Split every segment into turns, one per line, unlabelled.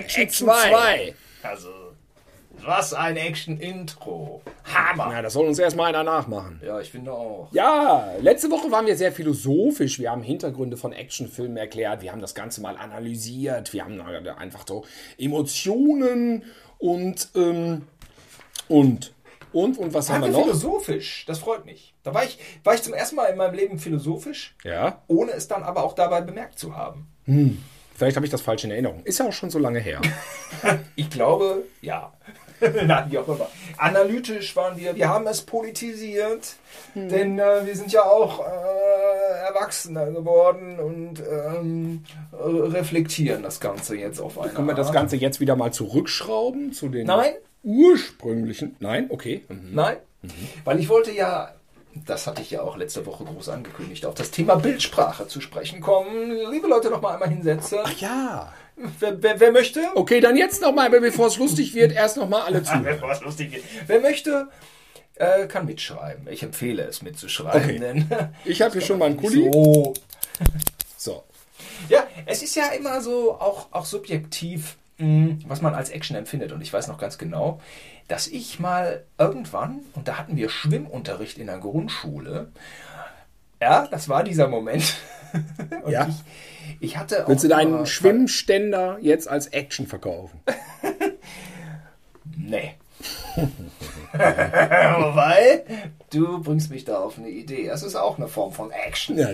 Action, Action 2.
Also, was ein Action-Intro. Hammer.
Ja, das soll uns erstmal einer nachmachen.
Ja, ich finde auch.
Ja, letzte Woche waren wir sehr philosophisch. Wir haben Hintergründe von Actionfilmen erklärt. Wir haben das Ganze mal analysiert. Wir haben einfach so Emotionen und, ähm, und, und, und was haben wir noch?
philosophisch. Das freut mich. Da war ich, war ich zum ersten Mal in meinem Leben philosophisch.
Ja.
Ohne es dann aber auch dabei bemerkt zu haben.
Hm. Vielleicht habe ich das falsch in Erinnerung. Ist ja auch schon so lange her.
ich glaube, ja. Nein, wie auch immer. Analytisch waren wir, wir haben es politisiert, hm. denn äh, wir sind ja auch äh, Erwachsene geworden und ähm, reflektieren das Ganze jetzt auf eine
Können wir das Ganze jetzt wieder mal zurückschrauben zu den
Nein.
ursprünglichen? Nein, okay.
Mhm. Nein, mhm. weil ich wollte ja das hatte ich ja auch letzte Woche groß angekündigt, auf das Thema Bildsprache zu sprechen kommen. Liebe Leute, noch mal einmal hinsetzen.
Ach ja.
Wer, wer, wer möchte?
Okay, dann jetzt noch mal, bevor es lustig wird, erst noch mal alle zu.
bevor es lustig wird. Wer möchte, äh, kann mitschreiben. Ich empfehle es mitzuschreiben. Okay. Denn
ich habe hier schon mal einen Kuli.
So. so. Ja, es ist ja immer so auch, auch subjektiv, was man als Action empfindet. Und ich weiß noch ganz genau, dass ich mal irgendwann, und da hatten wir Schwimmunterricht in der Grundschule, ja, das war dieser Moment.
ja.
Ich, ich, hatte
Willst du deinen Schwimmständer jetzt als Action verkaufen?
nee. Weil du bringst mich da auf eine Idee. Das ist auch eine Form von Action.
Ja,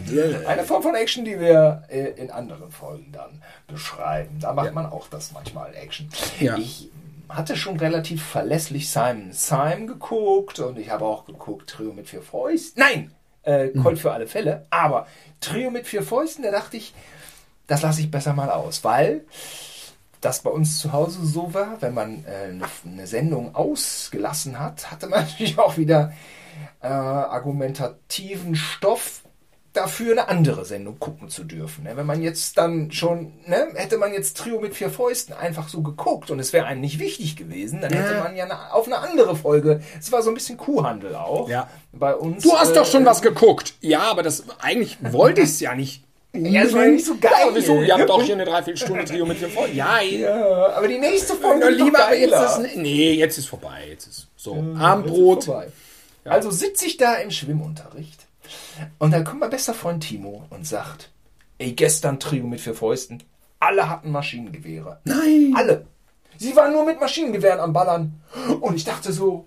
eine Form von Action, die wir äh, in anderen Folgen dann beschreiben. Da macht ja. man auch das manchmal Action.
Ja.
Ich hatte schon relativ verlässlich Simon Syme geguckt und ich habe auch geguckt Trio mit vier Fäusten. Nein, äh, hm. Colt für alle Fälle. Aber Trio mit vier Fäusten, da dachte ich, das lasse ich besser mal aus, weil das bei uns zu Hause so war, wenn man äh, eine, eine, Sendung ausgelassen hat, hatte man natürlich auch wieder äh, argumentativen Stoff, dafür eine andere Sendung gucken zu dürfen. Ne? Wenn man jetzt dann schon, ne, hätte man jetzt Trio mit vier Fäusten einfach so geguckt und es wäre einem nicht wichtig gewesen, dann hätte man ja eine, auf eine andere Folge. Es war so ein bisschen Kuhhandel auch
ja.
bei uns.
Du hast äh, doch schon was geguckt. Ja, aber das eigentlich wollte ich es ja nicht.
Ja, das war ja nicht so geil. Ja,
wieso? Ihr habt doch hier eine Dreiviertelstunde Trio mit vier Folgen.
Ja, ja, aber die nächste Folge ist
lieber jetzt ist, Nee, jetzt ist vorbei. Jetzt ist so. Ja.
Also sitze ich da im Schwimmunterricht und dann kommt mein bester Freund Timo und sagt, ey, gestern Trio mit vier Fäusten, alle hatten Maschinengewehre.
Nein.
Alle. Sie waren nur mit Maschinengewehren am Ballern. Und ich dachte so,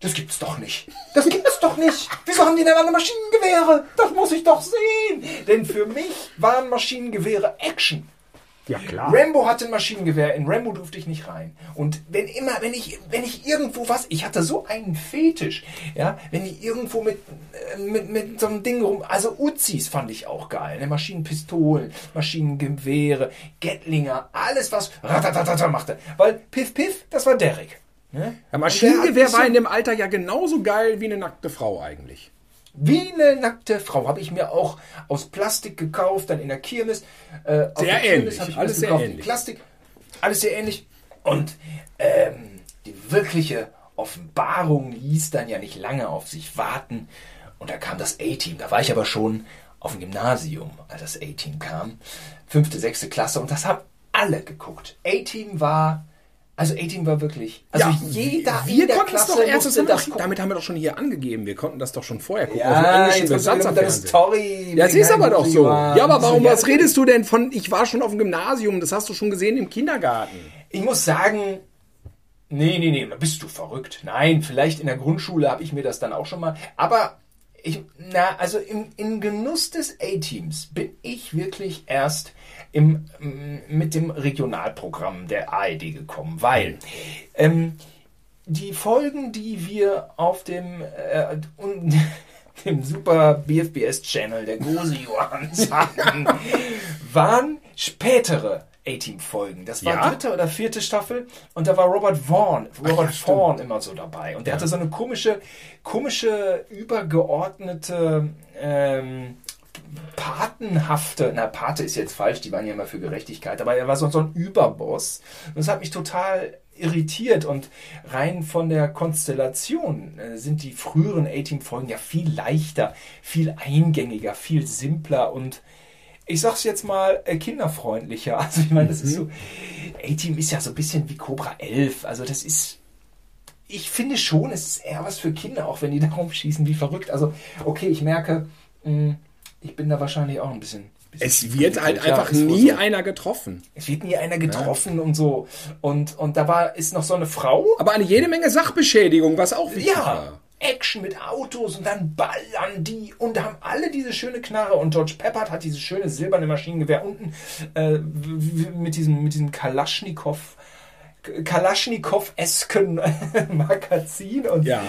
das gibt's doch nicht. Das gibt's doch nicht. Wieso haben die denn alle Maschinengewehre? Das muss ich doch sehen. Denn für mich waren Maschinengewehre Action.
Ja, klar.
Rambo hatte ein Maschinengewehr, in Rambo durfte ich nicht rein. Und wenn immer, wenn ich, wenn ich irgendwo was, ich hatte so einen Fetisch, ja, wenn ich irgendwo mit, äh, mit, mit so einem Ding rum, also Uzis fand ich auch geil, ne? Maschinenpistolen, Maschinengewehre, Gatlinger, alles was ratatatata machte. Weil Piff Piff, das war Derek.
Ne? Ja, Maschinengewehr war in dem Alter ja genauso geil wie eine nackte Frau eigentlich.
Wie eine nackte Frau habe ich mir auch aus Plastik gekauft, dann in der Kirmes.
Äh, sehr ähnlich.
Kirmes alles sehr gekauft, ähnlich. Plastik, alles sehr ähnlich. Und ähm, die wirkliche Offenbarung ließ dann ja nicht lange auf sich warten. Und da kam das A-Team. Da war ich aber schon auf dem Gymnasium, als das A-Team kam. Fünfte, sechste Klasse. Und das haben alle geguckt. A-Team war also 18 war wirklich. Also
ja,
jeder
wir in der konnten Klasse doch das doch, Damit haben wir doch schon hier angegeben. Wir konnten das doch schon vorher gucken.
Ja, auf englischen Story.
Ja, das ist aber doch so. Ja, aber warum, was redest du denn von, ich war schon auf dem Gymnasium, das hast du schon gesehen im Kindergarten.
Ich muss sagen, nee, nee, nee, bist du verrückt. Nein, vielleicht in der Grundschule habe ich mir das dann auch schon mal, aber ich, na, also im, im Genuss des A-Teams bin ich wirklich erst im, mit dem Regionalprogramm der ARD gekommen, weil ähm, die Folgen, die wir auf dem, äh, un, dem super BFBS-Channel der Gose Johanns hatten, waren spätere A-Team-Folgen. Das war ja? dritte oder vierte Staffel und da war Robert Vaughn, Robert ja, Vaughn immer so dabei. Und der ja. hatte so eine komische, komische, übergeordnete ähm, patenhafte, na, Pate ist jetzt falsch, die waren ja immer für Gerechtigkeit, aber er war so, so ein Überboss. Und das hat mich total irritiert und rein von der Konstellation äh, sind die früheren A-Team-Folgen ja viel leichter, viel eingängiger, viel simpler und ich sag's jetzt mal, äh, kinderfreundlicher. Also ich meine, das ist so, A-Team ist ja so ein bisschen wie Cobra 11. Also das ist, ich finde schon, es ist eher was für Kinder, auch wenn die da rumschießen wie verrückt. Also okay, ich merke, mh, ich bin da wahrscheinlich auch ein bisschen
es wird halt einfach nie so. einer getroffen.
Es wird nie einer getroffen ja. und so. Und, und da war, ist noch so eine Frau.
Aber eine jede Menge Sachbeschädigung, was auch wichtig ja. war.
Action mit Autos und dann ballern die und haben alle diese schöne Knarre und George Peppard hat dieses schöne silberne Maschinengewehr unten äh, mit diesem mit diesem Kalaschnikow Kalaschnikow-esken Magazin und,
ja.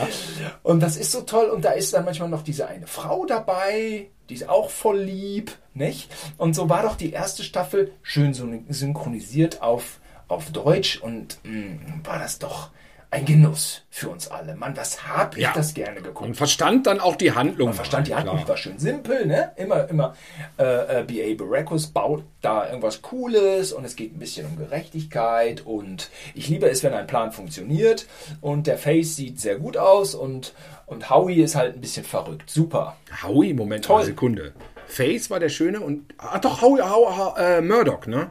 und das ist so toll und da ist dann manchmal noch diese eine Frau dabei, die ist auch voll lieb, nicht? Und so war doch die erste Staffel schön synchronisiert auf, auf Deutsch und mh, mm, war das doch ein Genuss für uns alle. Mann, was hab ich ja. das gerne geguckt.
Und verstand dann auch die Handlung. Man
verstand die Handlung, die war schön simpel, ne? Immer, immer äh, äh B.A. Baracus baut da irgendwas Cooles und es geht ein bisschen um Gerechtigkeit und ich liebe es, wenn ein Plan funktioniert und der Face sieht sehr gut aus und, und Howie ist halt ein bisschen verrückt. Super.
Howie, Moment, Toll. eine Sekunde. Face war der Schöne und. Ah, doch, Howie, Howie äh, Murdoch, ne?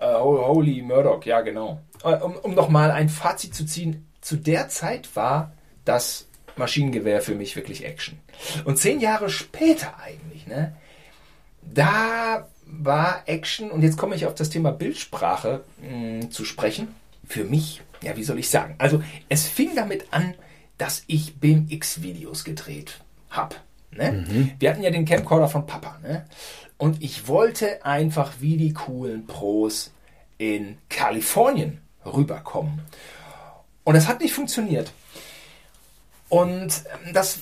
Uh, Holy Murdoch, ja, genau. Äh, um, um nochmal ein Fazit zu ziehen, zu der Zeit war das Maschinengewehr für mich wirklich Action. Und zehn Jahre später eigentlich, ne, da war Action, und jetzt komme ich auf das Thema Bildsprache mh, mm, zu sprechen, für mich, ja, wie soll ich sagen? Also, es fing damit an, dass ich BMX-Videos gedreht habe. Ne? Mhm. Wir hatten ja den Camcorder von Papa. Ne? Und ich wollte einfach wie die coolen Pros in Kalifornien rüberkommen. Und das hat nicht funktioniert. Und das,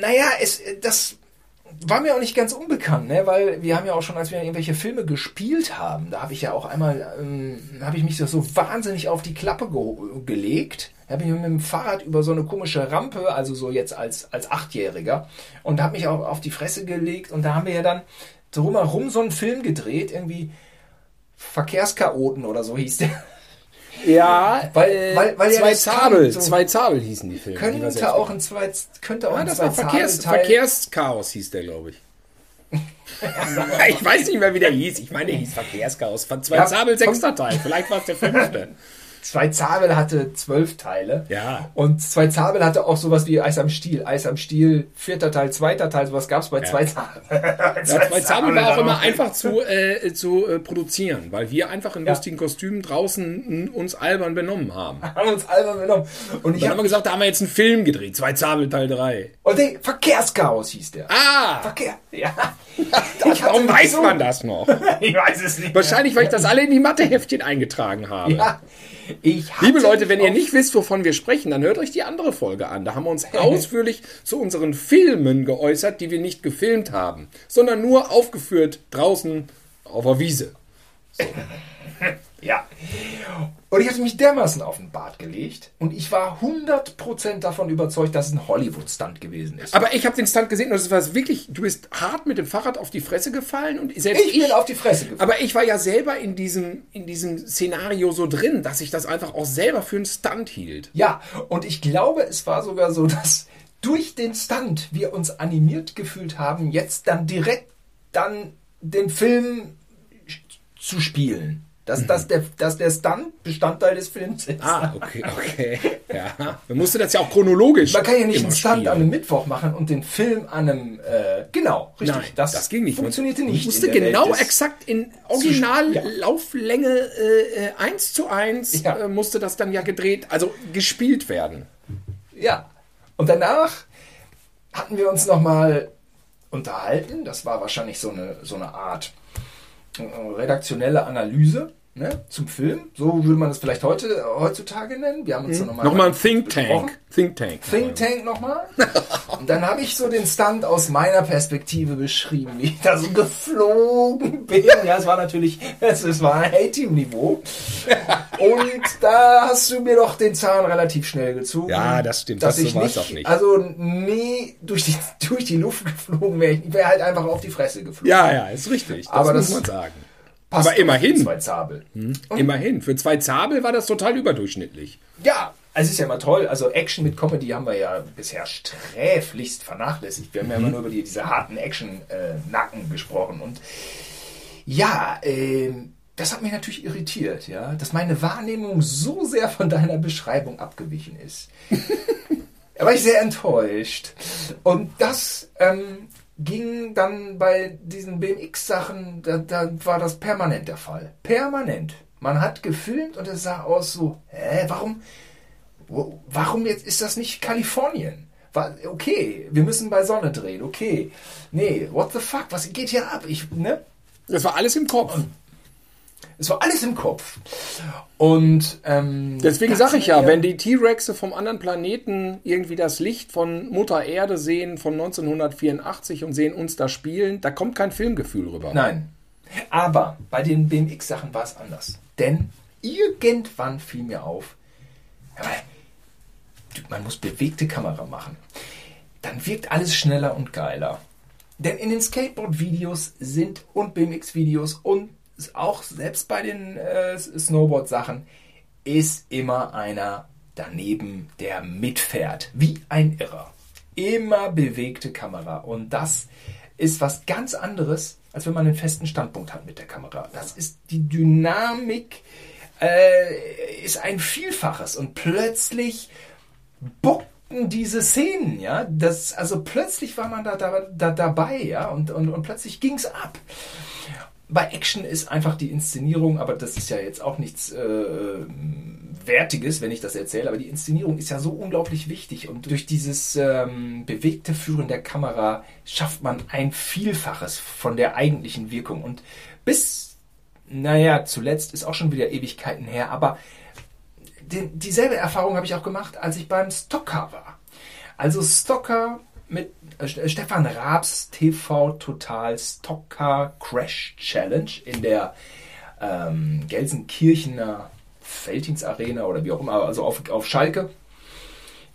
naja, es, das war mir auch nicht ganz unbekannt, ne? weil wir haben ja auch schon, als wir irgendwelche Filme gespielt haben, da habe ich ja auch einmal, ähm, habe ich mich so, so wahnsinnig auf die Klappe ge gelegt. Habe ich mit dem Fahrrad über so eine komische Rampe, also so jetzt als, als Achtjähriger, und habe mich auch auf die Fresse gelegt. Und da haben wir ja dann drumherum so einen Film gedreht, irgendwie Verkehrschaoten oder so hieß der.
Ja, weil, weil, weil zwei ja Zabel, so zwei Zabel hießen die Filme.
Könnte die auch ein zwei, könnte auch ja, ein
das zwei war Verkehrs, Verkehrschaos hieß der, glaube ich. ich weiß nicht mehr, wie der hieß. Ich meine, der hieß Verkehrschaos. Von zwei ja, Zabel sechster Teil. Vielleicht war es der fünfte.
Zwei Zabel hatte zwölf Teile.
Ja.
Und Zwei Zabel hatte auch sowas wie Eis am Stiel. Eis am Stiel, vierter Teil, zweiter Teil, sowas gab es bei ja. Zwei Zabel.
ja, Zwei Zabel war auch immer einfach zu, äh, zu äh, produzieren, weil wir einfach in ja. lustigen Kostümen draußen uns albern benommen haben.
Haben uns albern benommen.
Und ich habe immer gesagt, da haben wir jetzt einen Film gedreht, Zwei Zabel Teil 3.
Und der Verkehrschaos hieß der.
Ah!
Verkehr. Ja.
Warum weiß so man das noch?
ich weiß es nicht.
Wahrscheinlich, weil ich das alle in die Matheheftchen eingetragen habe. Ja. Liebe Leute, wenn ihr nicht wisst, wovon wir sprechen, dann hört euch die andere Folge an. Da haben wir uns ausführlich zu unseren Filmen geäußert, die wir nicht gefilmt haben, sondern nur aufgeführt draußen auf der Wiese.
So. Ja. Und ich hatte mich dermaßen auf den Bart gelegt und ich war 100% davon überzeugt, dass es ein Hollywood-Stunt gewesen ist.
Aber ich habe den Stunt gesehen und es war wirklich, du bist hart mit dem Fahrrad auf die Fresse gefallen und selbst
ich, ich bin auf die Fresse gefallen.
Aber ich war ja selber in diesem, in diesem Szenario so drin, dass ich das einfach auch selber für einen Stunt hielt.
Ja, und ich glaube, es war sogar so, dass durch den Stunt wir uns animiert gefühlt haben, jetzt dann direkt dann den Film zu spielen. Dass, mhm. dass, der, dass der Stunt Bestandteil des Films ist.
Ah, okay, okay. Ja. Man musste das ja auch chronologisch.
Man kann ja nicht einen Stunt spielen. an einem Mittwoch machen und den Film an einem. Äh, genau,
richtig. Nein, das, das ging nicht.
Funktionierte nicht.
musste genau exakt in Originallauflänge ja. äh, 1 äh, zu 1 ja. äh, musste das dann ja gedreht, also gespielt werden.
Ja. Und danach hatten wir uns nochmal unterhalten. Das war wahrscheinlich so eine, so eine Art redaktionelle Analyse ne, zum Film. So würde man es vielleicht heute, heutzutage nennen. Wir haben uns mhm.
nochmal. Nochmal ein Think Tank.
Think Tank. Think Tank nochmal. Und dann habe ich so den Stunt aus meiner Perspektive beschrieben, wie ich da so geflogen bin. Ja, es war natürlich, es, es war ein A-Team-Niveau. Und da hast du mir doch den Zahn relativ schnell gezogen.
Ja, das stimmt.
Dass das ich nicht, auch nicht. Also nie durch die, durch die Luft geflogen wäre. Ich wäre halt einfach auf die Fresse geflogen.
Ja, ja, ist richtig. Das
Aber
muss
das,
man sagen.
Aber immerhin.
Zwei Zabel. Hm. Immerhin. Für zwei Zabel war das total überdurchschnittlich.
Ja, also es ist ja immer toll. Also Action mit Comedy haben wir ja bisher sträflichst vernachlässigt. Wir haben mhm. ja immer nur über die, diese harten Action-Nacken äh, gesprochen. Und Ja, ähm, das hat mich natürlich irritiert, ja, dass meine Wahrnehmung so sehr von deiner Beschreibung abgewichen ist. da war ich sehr enttäuscht. Und das ähm, ging dann bei diesen BMX-Sachen, da, da war das permanent der Fall. Permanent. Man hat gefilmt und es sah aus so, hä, warum, warum jetzt ist das nicht Kalifornien? Okay, wir müssen bei Sonne drehen, okay. Nee, what the fuck, was geht hier ab? Ich, ne?
Das war alles im Kopf. Und
es war alles im Kopf. Und ähm,
deswegen sage ich ja, wenn die T-Rexe vom anderen Planeten irgendwie das Licht von Mutter Erde sehen von 1984 und sehen uns da spielen, da kommt kein Filmgefühl rüber.
Nein. Aber bei den BMX-Sachen war es anders. Denn irgendwann fiel mir auf, man muss bewegte Kamera machen. Dann wirkt alles schneller und geiler. Denn in den Skateboard-Videos sind und BMX-Videos und auch selbst bei den äh, Snowboard-Sachen ist immer einer daneben, der mitfährt, wie ein Irrer. Immer bewegte Kamera. Und das ist was ganz anderes, als wenn man einen festen Standpunkt hat mit der Kamera. Das ist die Dynamik, äh, ist ein Vielfaches. Und plötzlich bockten diese Szenen, ja. Das, also plötzlich war man da, da, da dabei, ja, und, und, und plötzlich ging's ab bei Action ist einfach die Inszenierung, aber das ist ja jetzt auch nichts äh, Wertiges, wenn ich das erzähle, aber die Inszenierung ist ja so unglaublich wichtig und durch dieses ähm, bewegte Führen der Kamera schafft man ein Vielfaches von der eigentlichen Wirkung und bis, naja, zuletzt ist auch schon wieder Ewigkeiten her, aber den, dieselbe Erfahrung habe ich auch gemacht, als ich beim Stocker war. Also Stocker mit äh, Stefan Raabs TV Total Stocker Crash Challenge in der ähm, Gelsenkirchener Feldins Arena oder wie auch immer, also auf, auf Schalke.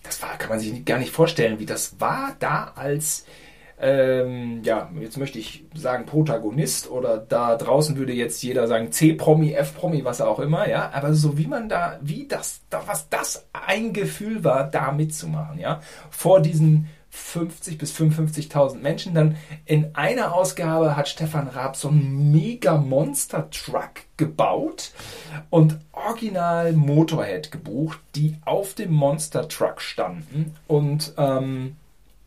Das war, kann man sich gar nicht vorstellen, wie das war da als, ähm, ja, jetzt möchte ich sagen Protagonist oder da draußen würde jetzt jeder sagen C-Promi, F-Promi, was auch immer, ja, aber so wie man da, wie das, da, was das ein Gefühl war, da mitzumachen, ja, vor diesen 50 bis 55.000 Menschen. Dann in einer Ausgabe hat Stefan Raab so einen mega Monster Truck gebaut und original Motorhead gebucht, die auf dem Monster Truck standen und ähm,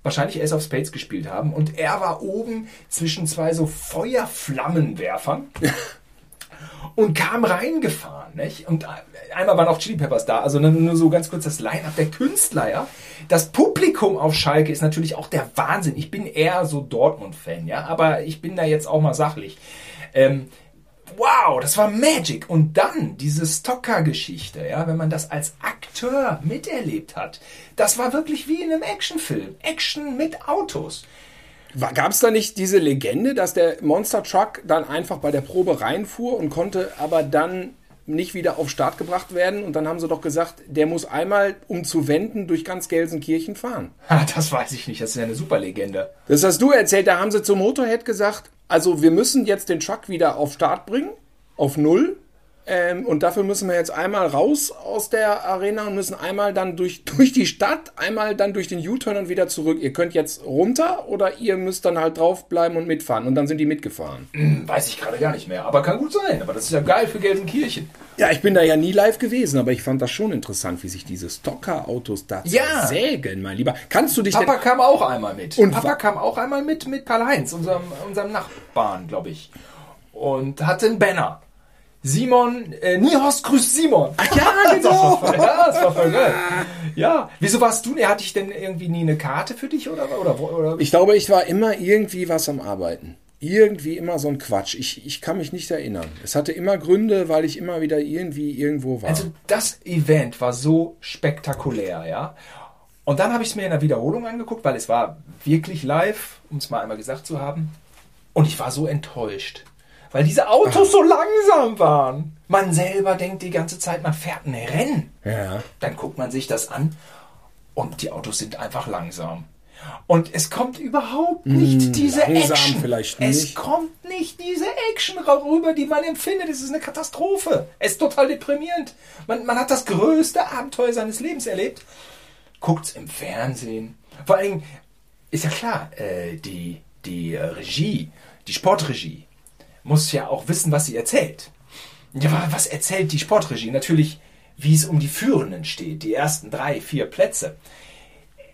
wahrscheinlich Ace of Spades gespielt haben. Und er war oben zwischen zwei so Feuerflammenwerfern. und kam reingefahren. Nicht? Und einmal waren auch Chili Peppers da, also nur so ganz kurz das Line-Up der Künstler, ja. Das Publikum auf Schalke ist natürlich auch der Wahnsinn. Ich bin eher so Dortmund-Fan, ja, aber ich bin da jetzt auch mal sachlich. Ähm, wow, das war Magic. Und dann diese Stocker-Geschichte, ja, wenn man das als Akteur miterlebt hat, das war wirklich wie in einem Actionfilm. Action mit Autos.
Gab es da nicht diese Legende, dass der Monster Truck dann einfach bei der Probe reinfuhr und konnte aber dann nicht wieder auf Start gebracht werden? Und dann haben sie doch gesagt, der muss einmal, um zu wenden, durch ganz Gelsenkirchen fahren.
Ha, das weiß ich nicht, das ist ja eine super Legende.
Das hast du erzählt, da haben sie zum Motorhead gesagt, also wir müssen jetzt den Truck wieder auf Start bringen, auf Null. Ähm, und dafür müssen wir jetzt einmal raus aus der Arena und müssen einmal dann durch, durch die Stadt, einmal dann durch den U-Turn und wieder zurück. Ihr könnt jetzt runter oder ihr müsst dann halt draufbleiben und mitfahren. Und dann sind die mitgefahren.
Hm, weiß ich gerade gar nicht mehr. Aber kann gut sein. Aber das ist ja geil für Gelsenkirchen.
Ja, ich bin da ja nie live gewesen, aber ich fand das schon interessant, wie sich diese Stocker-Autos da ja. sägen, mein Lieber. Kannst du dich
Papa kam auch einmal mit. Und Papa kam auch einmal mit mit Karl-Heinz, unserem, unserem Nachbarn, glaube ich. Und hatte einen Banner. Simon, äh, Nihorst grüßt Simon.
Ach ja, genau.
das ja, das war voll geil. Ja, wieso warst du, hatte ich denn irgendwie nie eine Karte für dich oder, oder, oder?
Ich glaube, ich war immer irgendwie was am Arbeiten. Irgendwie immer so ein Quatsch. Ich, ich kann mich nicht erinnern. Es hatte immer Gründe, weil ich immer wieder irgendwie irgendwo war.
Also das Event war so spektakulär, ja. Und dann habe ich es mir in der Wiederholung angeguckt, weil es war wirklich live, um es mal einmal gesagt zu haben. Und ich war so enttäuscht weil diese Autos so langsam waren. Man selber denkt die ganze Zeit, man fährt ein Rennen.
Ja.
Dann guckt man sich das an und die Autos sind einfach langsam. Und es kommt überhaupt nicht hm, diese Action.
Vielleicht nicht.
Es kommt nicht diese Action rüber, die man empfindet. Es ist eine Katastrophe. Es ist total deprimierend. Man, man hat das größte Abenteuer seines Lebens erlebt. Guckt's im Fernsehen. Vor allem ist ja klar, äh, die, die äh, Regie, die Sportregie, muss ja auch wissen, was sie erzählt. Ja, was erzählt die Sportregie? Natürlich, wie es um die Führenden steht, die ersten drei, vier Plätze.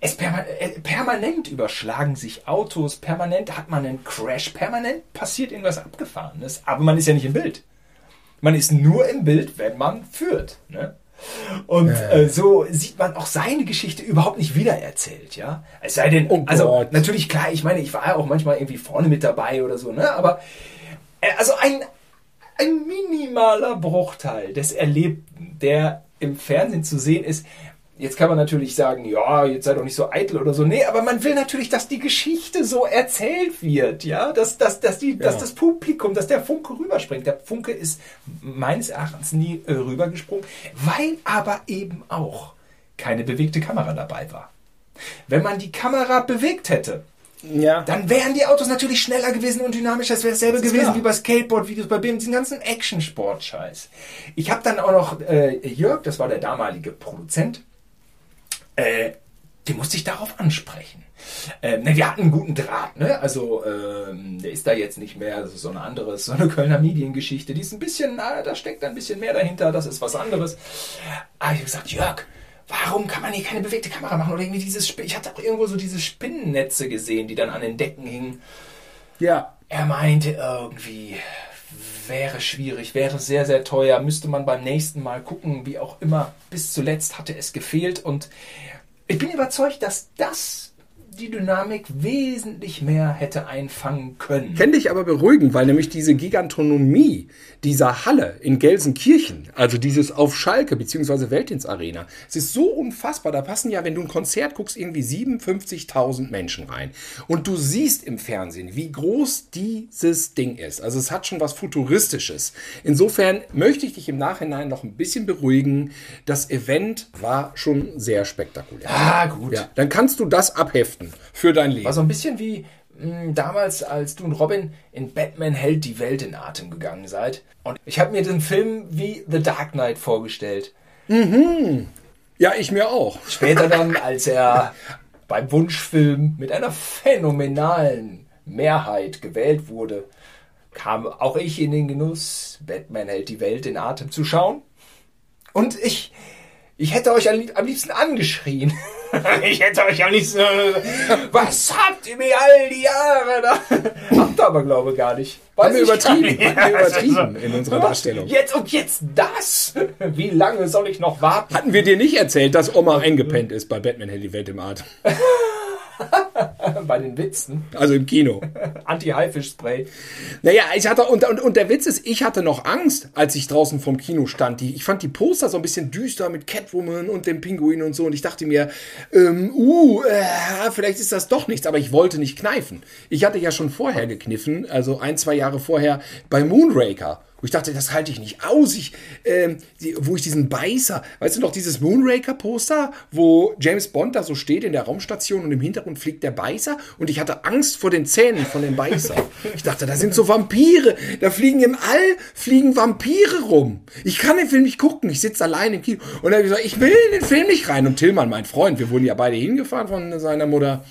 Es perma äh, permanent überschlagen sich Autos, permanent hat man einen Crash, permanent passiert irgendwas Abgefahrenes, aber man ist ja nicht im Bild. Man ist nur im Bild, wenn man führt. Ne? Und äh, so sieht man auch seine Geschichte überhaupt nicht wiedererzählt, ja. Es sei denn,
Oh
also natürlich klar, ich meine, ich war ja auch manchmal irgendwie vorne mit dabei oder so, ne? Aber also ein, ein minimaler Bruchteil des Erlebten, der im Fernsehen zu sehen ist. Jetzt kann man natürlich sagen, ja, jetzt sei doch nicht so eitel oder so. Nee, aber man will natürlich, dass die Geschichte so erzählt wird, ja, dass, dass, dass, die, dass das Publikum, dass der Funke rüberspringt. Der Funke ist meines Erachtens nie äh, rübergesprungen, weil aber eben auch keine bewegte Kamera dabei war. Wenn man die Kamera bewegt hätte,
Ja.
dann wären die Autos natürlich schneller gewesen und dynamischer. Das wäre dasselbe
ist
gewesen
klar.
wie bei Skateboard-Videos, bei BIM, diesen ganzen Action-Sport-Scheiß. Ich habe dann auch noch äh, Jörg, das war der damalige Produzent, äh, den musste ich darauf ansprechen. Ähm, ne, wir hatten einen guten Draht, ne? Also ähm, der ist da jetzt nicht mehr das ist so eine andere, so eine Kölner Mediengeschichte. Die ist ein bisschen, na, da steckt ein bisschen mehr dahinter. Das ist was anderes. Aber ich habe gesagt, Jörg, warum kann man hier keine bewegte Kamera machen oder irgendwie dieses, Sp- ich hatte auch irgendwo so diese Spinnennetze gesehen, die dann an den Decken hingen.
Ja.
Er meinte irgendwie, wäre schwierig, wäre sehr, sehr teuer, müsste man beim nächsten Mal gucken, wie auch immer. Bis zuletzt hatte es gefehlt und ich bin überzeugt, dass das die Dynamik wesentlich mehr hätte einfangen können.
Fände ich aber beruhigend, weil nämlich diese Gigantonomie dieser Halle in Gelsenkirchen, also dieses auf Schalke bzw. Weltins Arena, es ist so unfassbar. Da passen ja, wenn du ein Konzert guckst, irgendwie 57.000 Menschen rein. Und du siehst im Fernsehen, wie groß dieses Ding ist. Also es hat schon was Futuristisches. Insofern möchte ich dich im Nachhinein noch ein bisschen beruhigen. Das Event war schon sehr spektakulär.
Ah, gut.
Ja, dann kannst du das abheften für dein Leben.
War so ein bisschen wie mh, damals, als du und Robin in Batman hält die Welt in Atem gegangen seid. Und ich habe mir den Film wie The Dark Knight vorgestellt.
Ja, ich mir auch.
Später dann, als er beim Wunschfilm mit einer phänomenalen Mehrheit gewählt wurde, kam auch ich in den Genuss, Batman hält die Welt in Atem zu schauen. Und ich, ich hätte euch am liebsten angeschrien. Ich hätte euch am liebsten, äh, was habt ihr mir all die Jahre da? Habt ihr aber, glaube ich, gar nicht. Weiß
Haben wir
ich
übertrieben,
nicht.
haben wir
Also,
übertrieben in unserer Darstellung.
Jetzt und jetzt das? Wie lange soll ich noch warten?
Hatten wir dir nicht erzählt, dass Oma eingepennt ist bei Batman die Welt im Atem?
Bei den Witzen.
Also im Kino.
Anti-Haifisch-Spray.
Naja, ich hatte, und, und, und der Witz ist, ich hatte noch Angst, als ich draußen vom Kino stand. Die, ich fand die Poster so ein bisschen düster mit Catwoman und dem Pinguin und so. Und ich dachte mir, ähm, uh, äh, vielleicht ist das doch nichts. Aber ich wollte nicht kneifen. Ich hatte ja schon vorher gekniffen, also ein, zwei Jahre vorher bei Moonraker. Wo ich dachte, das halte ich nicht aus. Ich, ähm, die, wo ich diesen Beißer, weißt du noch, dieses Moonraker-Poster, wo James Bond da so steht in der Raumstation und im Hintergrund fliegt der Beißer und ich hatte Angst vor den Zähnen von dem Beißer. Ich dachte, da sind so Vampire. Da fliegen im All, fliegen Vampire rum. Ich kann den Film nicht gucken. Ich sitze allein im Kino. Und habe ich gesagt, ich will in den Film nicht rein. Und Tillmann, mein Freund, wir wurden ja beide hingefahren von seiner Mutter.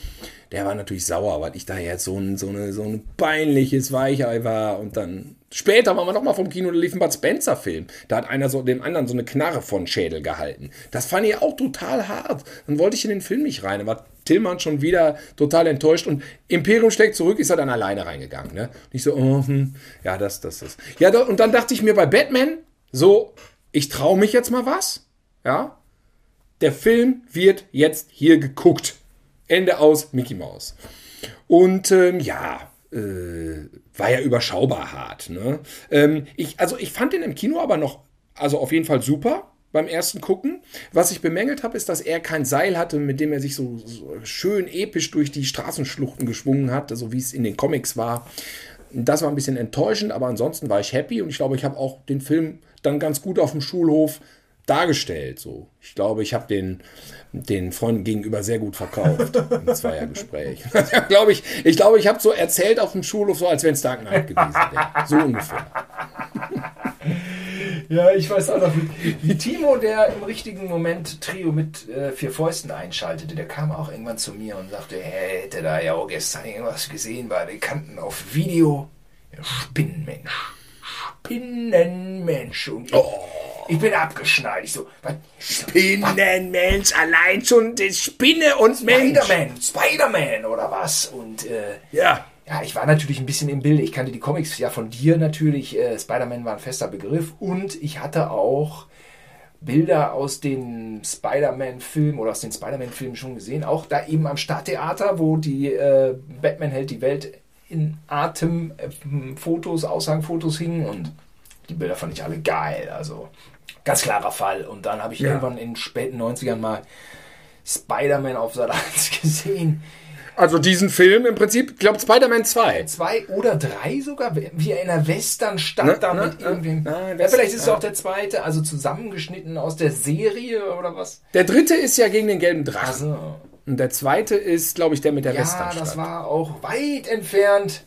Der war natürlich sauer, weil ich da jetzt so ein, so eine, so ein peinliches Weichei war. Und dann später waren wir noch mal vom Kino, da lief ein Bud Spencer Film. Da hat einer so dem anderen so eine Knarre von Schädel gehalten. Das fand ich auch total hart. Dann wollte ich in den Film nicht rein. Da war Tillmann schon wieder total enttäuscht. Und Imperium schlägt zurück, ist er dann alleine reingegangen. Ne? Und ich so, oh, hm, ja, das, das, das. Ja, da, und dann dachte ich mir bei Batman, so, ich traue mich jetzt mal was. Ja, der Film wird jetzt hier geguckt. Ende aus, Mickey Mouse. Und ähm, ja, äh, war ja überschaubar hart. Ne? Ähm, ich, also ich fand den im Kino aber noch, also auf jeden Fall super beim ersten Gucken. Was ich bemängelt habe, ist, dass er kein Seil hatte, mit dem er sich so, so schön episch durch die Straßenschluchten geschwungen hat, so wie es in den Comics war. Das war ein bisschen enttäuschend, aber ansonsten war ich happy und ich glaube, ich habe auch den Film dann ganz gut auf dem Schulhof dargestellt. So. Ich glaube, ich habe den, den Freunden gegenüber sehr gut verkauft im Zweiergespräch. glaube ich, ich glaube, ich habe so erzählt auf dem Schulhof, so als wenn es Dark Knight gewesen wäre. So ungefähr.
Ja, ich weiß auch noch, wie, wie Timo, der im richtigen Moment Trio mit äh, vier Fäusten einschaltete, der kam auch irgendwann zu mir und sagte, er hätte da ja auch gestern irgendwas gesehen bei den Kanten auf Video. Spinnenmensch. Spinnenmensch. Und oh. Ich bin abgeschnallt. Ich so, was?
Spinnenmensch, allein schon die Spinne und Mensch.
Spider-Man, Spider-Man oder was? Und äh, ja. Ja, ich war natürlich ein bisschen im Bild. Ich kannte die Comics ja von dir natürlich. Äh, Spider-Man war ein fester Begriff. Und ich hatte auch Bilder aus den Spider-Man-Filmen oder aus den Spider-Man-Filmen schon gesehen. Auch da eben am Stadttheater, wo die äh, Batman hält die Welt in Atem äh, Fotos, Aushangfotos hingen und die Bilder fand ich alle geil. Also ganz klarer Fall. Und dann habe ich ja. irgendwann in den späten 90ern mal Spider-Man auf Sat 1 gesehen.
Also diesen Film im Prinzip, ich glaube Spider-Man 2.
Zwei oder drei sogar, wie in einer Westernstadt ne, da mit ne, irgendwem. Ne, ja, vielleicht ist es auch der zweite, also zusammengeschnitten aus der Serie oder was?
Der dritte ist ja gegen den gelben Drachen. Also. Und der zweite ist, glaube ich, der mit der
ja,
Westernstadt.
Ja, das war auch weit entfernt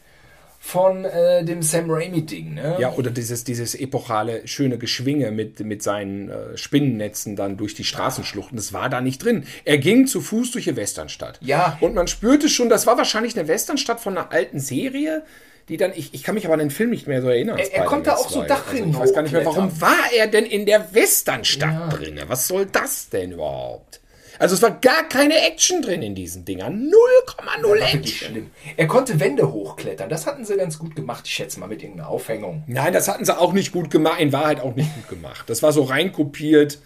von äh, dem Sam Raimi-Ding. Ne?
Ja, oder dieses, dieses epochale, schöne Geschwinge mit, mit seinen äh, Spinnennetzen dann durch die Straßenschluchten. Das war da nicht drin. Er ging zu Fuß durch die Westernstadt.
Ja.
Und man spürte schon, das war wahrscheinlich eine Westernstadt von einer alten Serie die dann, ich, ich kann mich aber an den Film nicht mehr so erinnern.
Er, er konnte auch so Dachrinnen
also Ich weiß gar nicht mehr, warum war er denn in der Westernstadt ja. drin? Was soll das denn überhaupt? Also es war gar keine Action drin in diesen Dingern. 0,0 Action.
Er konnte Wände hochklettern. Das hatten sie ganz gut gemacht, ich schätze mal, mit irgendeiner Aufhängung.
Nein, das hatten sie auch nicht gut gemacht. In Wahrheit auch nicht gut gemacht. Das war so reinkopiert.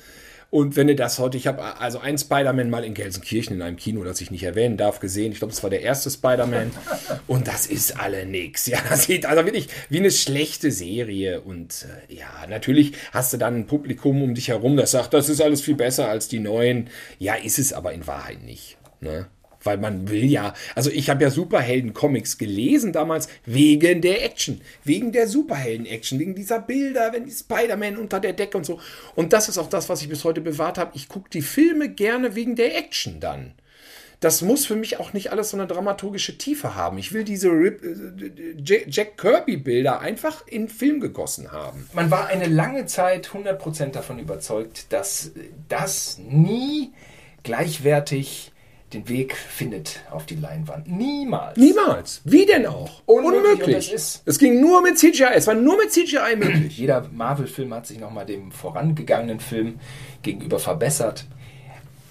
Und wenn ihr das heute, ich habe also einen Spider-Man mal in Gelsenkirchen in einem Kino, das ich nicht erwähnen darf, gesehen. Ich glaube, es war der erste Spider-Man. und das ist alle nix. Ja, das sieht also wirklich wie eine schlechte Serie. Und äh, ja, natürlich hast du dann ein Publikum um dich herum, das sagt, das ist alles viel besser als die neuen. Ja, ist es aber in Wahrheit nicht. Ne? Weil man will ja, also ich habe ja Superhelden-Comics gelesen damals wegen der Action, wegen der Superhelden-Action, wegen dieser Bilder, wenn die Spider-Man unter der Decke und so. Und das ist auch das, was ich bis heute bewahrt habe. Ich gucke die Filme gerne wegen der Action dann. Das muss für mich auch nicht alles so eine dramaturgische Tiefe haben. Ich will diese Rip, äh, Jack Kirby-Bilder einfach in Film gegossen haben.
Man war eine lange Zeit 100% davon überzeugt, dass das nie gleichwertig den Weg findet auf die Leinwand. Niemals.
Niemals. Wie denn auch? Unmöglich. Es, es, ging nur mit CGI. Es war nur mit CGI möglich.
Jeder Marvel-Film hat sich nochmal dem vorangegangenen Film gegenüber verbessert.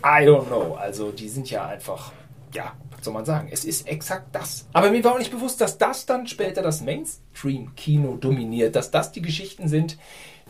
I don't know. Also die sind ja einfach, ja, was soll man sagen? Es ist exakt das. Aber mir war auch nicht bewusst, dass das dann später das Mainstream-Kino dominiert, dass das die Geschichten sind,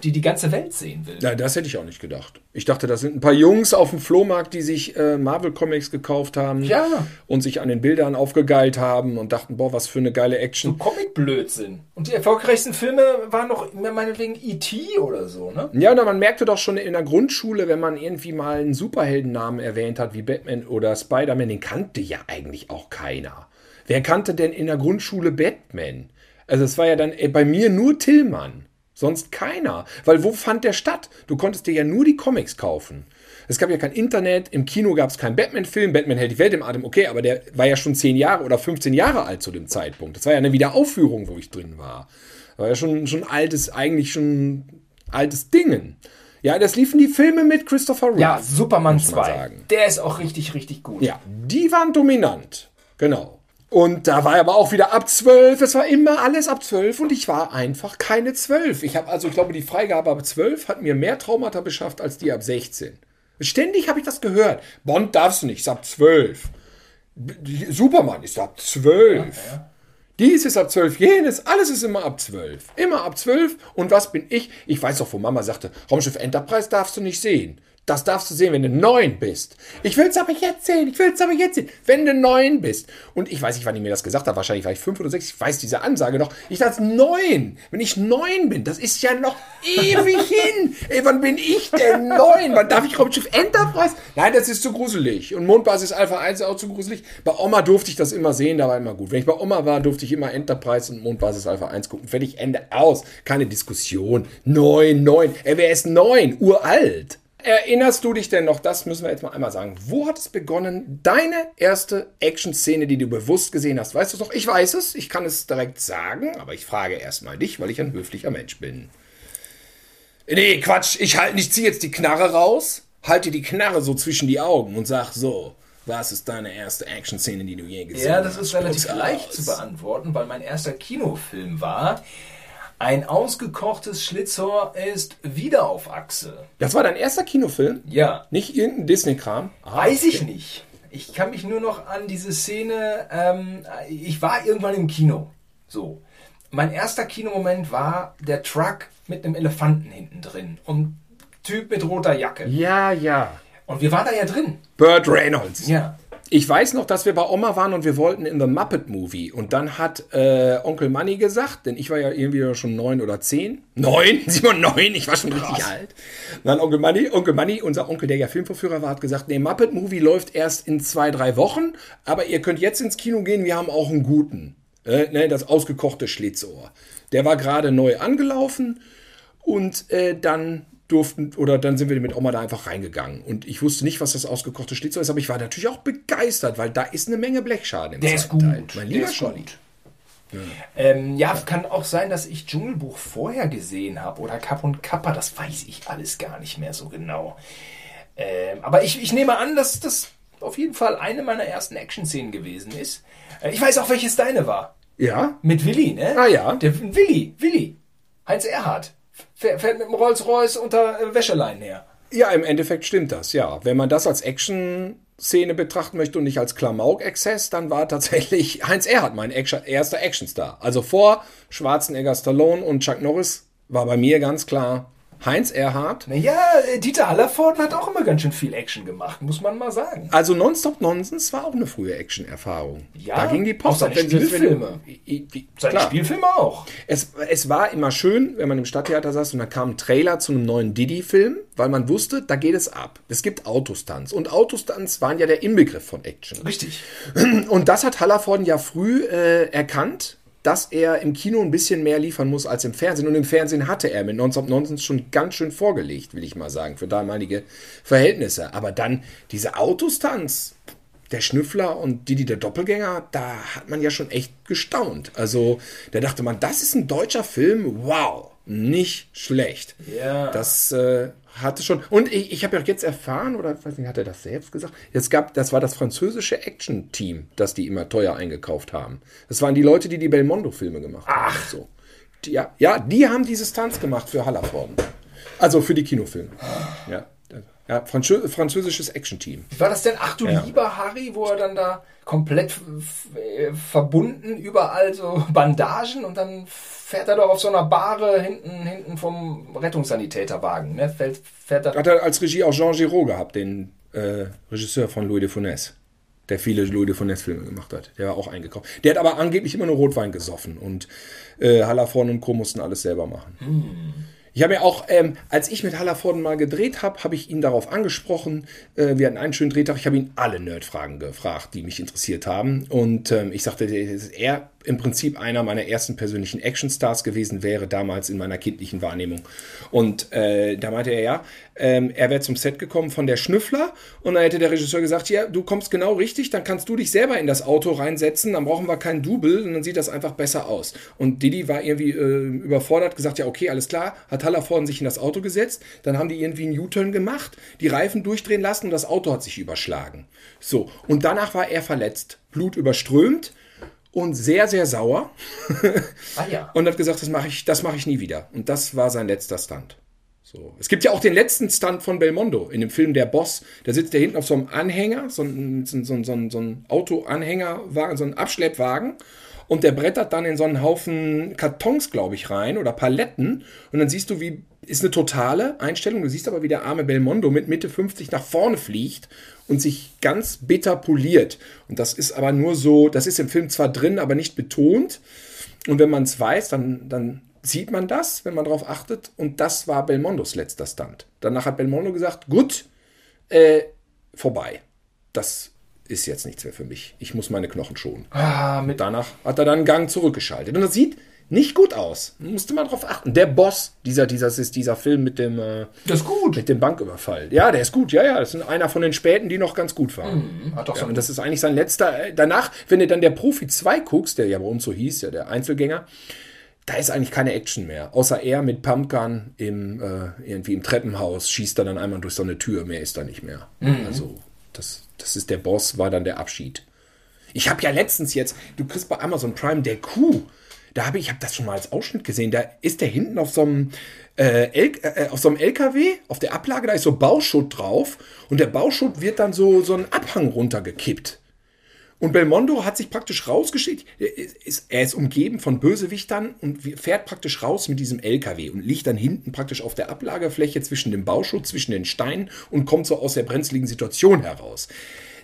die die ganze Welt sehen will.
Ja, das hätte ich auch nicht gedacht. Ich dachte, das sind ein paar Jungs auf dem Flohmarkt, die sich äh, Marvel Comics gekauft haben
ja.
und sich an den Bildern aufgegeilt haben und dachten, boah, was für eine geile Action.
So Comic-Blödsinn. Und die erfolgreichsten Filme waren noch meinetwegen E.T. oder so, ne?
Ja, und man merkte doch schon in der Grundschule, wenn man irgendwie mal einen Superheldennamen erwähnt hat, wie Batman oder Spider-Man, den kannte ja eigentlich auch keiner. Wer kannte denn in der Grundschule Batman? Also es war ja dann äh, bei mir nur Tillmann. Sonst keiner. Weil wo fand der statt? Du konntest dir ja nur die Comics kaufen. Es gab ja kein Internet, im Kino gab es keinen Batman-Film, Batman hält die Welt im Atem, okay, aber der war ja schon 10 Jahre oder 15 Jahre alt zu dem Zeitpunkt. Das war ja eine Wiederaufführung, wo ich drin war. War ja schon, schon altes, eigentlich schon altes Dingen. Ja, das liefen die Filme mit Christopher
Reeve. Ja, Superman 2. Der ist auch richtig, richtig gut.
Ja, die waren dominant. Genau. Und da war aber auch wieder ab 12. Es war immer alles ab 12 und ich war einfach keine 12. Ich habe also, ich glaube, die Freigabe ab 12 hat mir mehr Traumata beschafft als die ab 16. Ständig habe ich das gehört. Bond darfst du nicht, ist ab 12. Superman ist ab 12. Ja, ja. Dies ist ab 12, jenes, alles ist immer ab 12. Immer ab 12. Und was bin ich? Ich weiß doch, wo Mama sagte, Raumschiff Enterprise darfst du nicht sehen. Das darfst du sehen, wenn du neun bist. Ich will es aber jetzt sehen. Ich will es aber jetzt sehen. Wenn du neun bist. Und ich weiß nicht, wann ich mir das gesagt habe. Wahrscheinlich war ich fünf oder sechs. Ich weiß diese Ansage noch. Ich dachte neun. Wenn ich neun bin, das ist ja noch ewig hin. Ey, wann bin ich denn neun? Wann darf ich Raumschiff Enterprise? Nein, das ist zu gruselig. Und Mondbasis Alpha 1 ist auch zu gruselig. Bei Oma durfte ich das immer sehen. Da war immer gut. Wenn ich bei Oma war, durfte ich immer Enterprise und Mondbasis Alpha 1 gucken. Fertig, Ende aus. Keine Diskussion. Neun, neun. Ey, wer ist neun? Uralt. Erinnerst du dich denn noch, das müssen wir jetzt mal einmal sagen, wo hat es begonnen, deine erste Action-Szene, die du bewusst gesehen hast? Weißt du es noch? Ich weiß es, ich kann es direkt sagen, aber ich frage erstmal dich, weil ich ein höflicher Mensch bin. Nee, Quatsch, ich halt, ich zieh jetzt die Knarre raus, halte die Knarre so zwischen die Augen und sag so, Was ist deine erste Action-Szene, die du je gesehen hast?
Ja, das ist relativ leicht zu beantworten, weil mein erster Kinofilm war ein ausgekochtes Schlitzohr ist wieder auf Achse.
Das war dein erster Kinofilm?
Ja,
Nicht irgendein Disney-Kram? Ah,
weiß ich
okay.
nicht. Ich kann mich nur noch an diese Szene. Ähm, ich war irgendwann im Kino. So. Mein erster Kinomoment war der Truck mit einem Elefanten hinten drin und Typ mit roter Jacke.
Ja, ja.
Und wir waren da ja drin.
Burt Reynolds.
Ja.
Ich weiß noch, dass wir bei Oma waren und wir wollten in The Muppet Movie. Und dann hat äh, Onkel Manny gesagt, denn ich war ja irgendwie schon neun oder zehn. Neun? Simon, neun? Ich war schon richtig alt. Und dann Onkel Manny, Onkel Manny, unser Onkel, der ja Filmvorführer war, hat gesagt, nee, Muppet Movie läuft erst in zwei, drei Wochen. Aber ihr könnt jetzt ins Kino gehen, wir haben auch einen guten. Äh, ne, das ausgekochte Schlitzohr. Der war gerade neu angelaufen. Und äh, dann durften, oder dann sind wir mit Oma da einfach reingegangen. Und ich wusste nicht, was das ausgekochte Schlitzohr ist, aber ich war natürlich auch begeistert, weil da ist eine Menge Blechschaden im
Der ist gut.
Teil. Mein
Der
lieber
ist
Scholli.
gut. Ähm, ja, kann auch sein, dass ich Dschungelbuch vorher gesehen habe oder Kapp und Kappa, das weiß ich alles gar nicht mehr so genau. Ähm, aber ich, ich nehme an, dass das auf jeden Fall eine meiner ersten Action-Szenen gewesen ist. Äh, ich weiß auch, welches deine war.
Ja?
Mit Willi, ne?
Ah, ja.
Der Willi, Willi. Heinz Erhardt. Fährt, mit dem Rolls-Royce unter äh, Wäscheleinen her.
Ja, im Endeffekt stimmt das, ja. Wenn man das als Action-Szene betrachten möchte und nicht als Klamauk-Exzess, dann war tatsächlich Heinz Erhardt mein Action, erster Actionstar. Also vor Schwarzenegger, Stallone und Chuck Norris war bei mir ganz klar Heinz Erhardt.
Naja, äh, Dieter Hallervorden hat auch immer ganz schön viel Action gemacht, muss man mal sagen.
Also Nonstop Nonsense war auch eine frühe Action-Erfahrung.
Ja,
da ging die Post
seine
ab, wenn-
Spielfilme. Seine. Spielfilme auch.
Es, es war immer schön, wenn man im Stadttheater saß und da kam ein Trailer zu einem neuen Diddy-Film, weil man wusste, da geht es ab. Es gibt Autostunts. Und Autostunts waren ja der Inbegriff von Action.
Richtig.
Und das hat Hallervorden ja früh äh, erkannt, dass er im Kino ein bisschen mehr liefern muss als im Fernsehen. Und im Fernsehen hatte er mit Nonstop Nonsense schon ganz schön vorgelegt, will ich mal sagen, für damalige Verhältnisse. Aber dann diese Autostunts, der Schnüffler und Didi der Doppelgänger, da hat man ja schon echt gestaunt. Also da dachte man, das ist ein deutscher Film, wow, nicht schlecht.
Ja.
Das äh, hatte schon. Und ich, ich habe ja jetzt erfahren, oder weiß nicht, hat er das selbst gesagt? Es gab, das war das französische Action-Team, das die immer teuer eingekauft haben. Das waren die Leute, die die Belmondo-Filme gemacht haben. Ach. So. Die, ja, ja, die haben diese Stunts gemacht für Hallervorden. Also für die Kinofilme. Ja. Ja, Franzö französisches Action-Team.
Wie war das denn? Ach du
Ja.
lieber Harry, wo er dann da komplett äh, verbunden, überall so Bandagen und dann fährt er doch auf so einer Bahre hinten, hinten vom Rettungssanitäterwagen. Ne? Fährt, fährt er
Hat er als Regie auch Jean Giraud gehabt, den äh, Regisseur von Louis de Funès, der viele Louis de Funès-Filme gemacht hat. Der war auch eingekauft. Der hat aber angeblich immer nur Rotwein gesoffen und äh, Hallervorden und Co. mussten alles selber machen. Ich habe ja auch, ähm, als ich mit Hallervorden mal gedreht habe, habe ich ihn darauf angesprochen. Äh, wir hatten einen schönen Drehtag. Ich habe ihn alle Nerdfragen gefragt, die mich interessiert haben. Und ähm, ich sagte, er im Prinzip einer meiner ersten persönlichen Actionstars gewesen wäre, damals in meiner kindlichen Wahrnehmung. Und äh, da meinte er, ja, ähm, er wäre zum Set gekommen von der Schnüffler. Und dann hätte der Regisseur gesagt, ja, du kommst genau richtig, dann kannst du dich selber in das Auto reinsetzen, dann brauchen wir kein Double und dann sieht das einfach besser aus. Und Didi war irgendwie äh, überfordert, gesagt, ja, okay, alles klar, hat Hallervorden sich in das Auto gesetzt, dann haben die irgendwie einen U-Turn gemacht, die Reifen durchdrehen lassen und das Auto hat sich überschlagen. So, und danach war er verletzt, Blut überströmt und sehr, sehr sauer
Ah ja.
und hat gesagt, das mache ich, das mache ich nie wieder. Und das war sein letzter Stunt. So. Es gibt ja auch den letzten Stunt von Belmondo in dem Film Der Boss. Da sitzt er hinten auf so einem Anhänger, so ein, so ein, so ein, so so ein Autoanhängerwagen, so ein Abschleppwagen. Und der brettert dann in so einen Haufen Kartons, glaube ich, rein oder Paletten. Und dann siehst du, wie ist eine totale Einstellung. Du siehst aber, wie der arme Belmondo mit Mitte 50 nach vorne fliegt und sich ganz bitter poliert. Und das ist aber nur so, das ist im Film zwar drin, aber nicht betont. Und wenn man es weiß, dann, dann sieht man das, wenn man darauf achtet. Und das war Belmondos letzter Stunt. Danach hat Belmondo gesagt, gut, äh, vorbei. Das ist jetzt nichts mehr für mich. Ich muss meine Knochen schonen.
Ah, mit
Danach hat er dann einen Gang zurückgeschaltet. Und das sieht nicht gut aus. Musste man darauf achten. Der Boss, dieser, dieser, ist dieser Film mit dem, äh,
das ist gut.
mit dem Banküberfall. Ja, der ist gut. Ja, ja, das ist einer von den späten, die noch ganz gut waren.
Hat doch
Ja,
so
und das ist eigentlich sein letzter. äh, Danach, wenn du dann der Profi 2 guckst, der ja bei uns so hieß, ja, der Einzelgänger, da ist eigentlich keine Action mehr. Außer er mit Pumpgun im, äh, irgendwie im Treppenhaus schießt er dann einmal durch so eine Tür. Mehr ist da nicht mehr. Also, Das, das ist der Boss, war dann der Abschied. Ich habe ja letztens jetzt, du kriegst bei Amazon Prime der Kuh. Da habe ich, ich habe das schon mal als Ausschnitt gesehen. Da ist der hinten auf so einem äh, äh, auf so einem LKW, auf der Ablage, da ist so Bauschutt drauf und der Bauschutt wird dann so so ein Abhang runtergekippt. Und Belmondo hat sich praktisch rausgeschickt. Er ist, er ist umgeben von Bösewichtern und fährt praktisch raus mit diesem LKW und liegt dann hinten praktisch auf der Ablagerfläche zwischen dem Bauschutt, zwischen den Steinen und kommt so aus der brenzligen Situation heraus.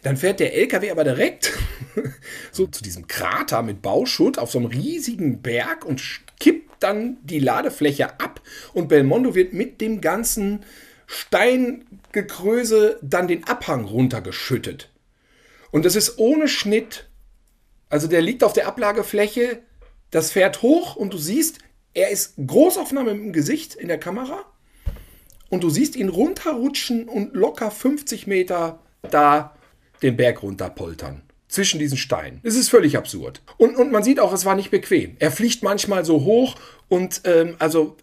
Dann fährt der LKW aber direkt so zu diesem Krater mit Bauschutt auf so einem riesigen Berg und kippt dann die Ladefläche ab und Belmondo wird mit dem ganzen Steingekröse dann den Abhang runtergeschüttet. Und das ist ohne Schnitt. Also der liegt auf der Ablagefläche, das fährt hoch und du siehst, er ist Großaufnahme im Gesicht in der Kamera. Und du siehst ihn runterrutschen und locker 50 Meter da den Berg runterpoltern. Zwischen diesen Steinen. Es ist völlig absurd. Und, und man sieht auch, es war nicht bequem. Er fliegt manchmal so hoch und ähm, also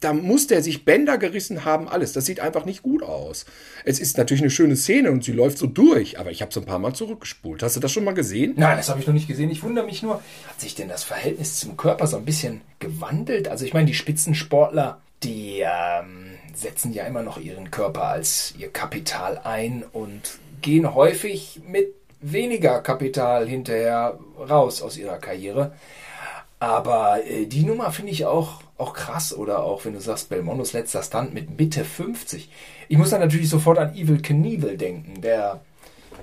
da muss der sich Bänder gerissen haben, alles. Das sieht einfach nicht gut aus. Es ist natürlich eine schöne Szene und sie läuft so durch, aber ich habe es ein paar Mal zurückgespult. Hast du das schon mal gesehen?
Nein, das habe ich noch nicht gesehen. Ich wundere mich nur, hat sich denn das Verhältnis zum Körper so ein bisschen gewandelt? Also ich meine, die Spitzensportler, die ähm, setzen ja immer noch ihren Körper als ihr Kapital ein und gehen häufig mit weniger Kapital hinterher raus aus ihrer Karriere. Aber äh, die Nummer finde ich auch, auch krass. Oder auch, wenn du sagst, Belmondos letzter Stand mit Mitte 50. Ich muss dann natürlich sofort an Evil Knievel denken, der,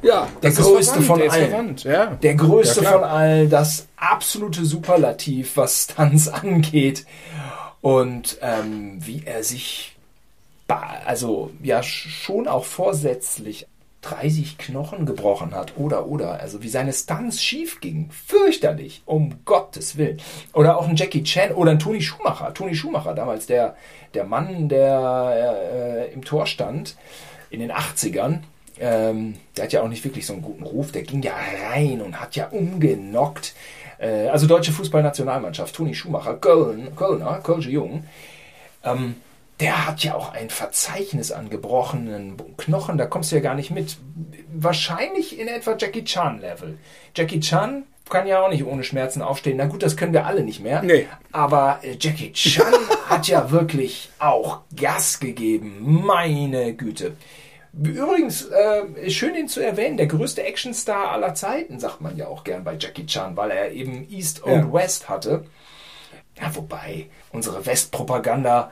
ja, der größte von der allen. Ja. Der größte ja, von allen, das absolute Superlativ, was Stunts angeht. Und ähm, wie er sich, also ja, schon auch vorsätzlich 30 Knochen gebrochen hat. Oder oder. Also wie seine Stunts schief gingen. Fürchterlich. Um Gottes Willen. Oder auch ein Jackie Chan oder ein Tony Schumacher. Tony Schumacher damals der der Mann der äh, im Tor stand in den 80ern ähm, der hat ja auch nicht wirklich so einen guten Ruf. Der ging ja rein und hat ja umgenockt. Äh, also deutsche Fußballnationalmannschaft. Tony Schumacher Köln Kölner Kölsche Jung ähm, der hat ja auch ein Verzeichnis an gebrochenen Knochen, da kommst du ja gar nicht mit. Wahrscheinlich in etwa Jackie Chan-Level. Jackie Chan kann ja auch nicht ohne Schmerzen aufstehen. Na gut, das können wir alle nicht mehr. Nee. Aber äh, Jackie Chan hat ja wirklich auch Gas gegeben. Meine Güte. Übrigens, äh, schön ihn zu erwähnen, der größte Actionstar aller Zeiten, sagt man ja auch gern bei Jackie Chan, weil er eben East und ja. West hatte. Ja, wobei unsere Westpropaganda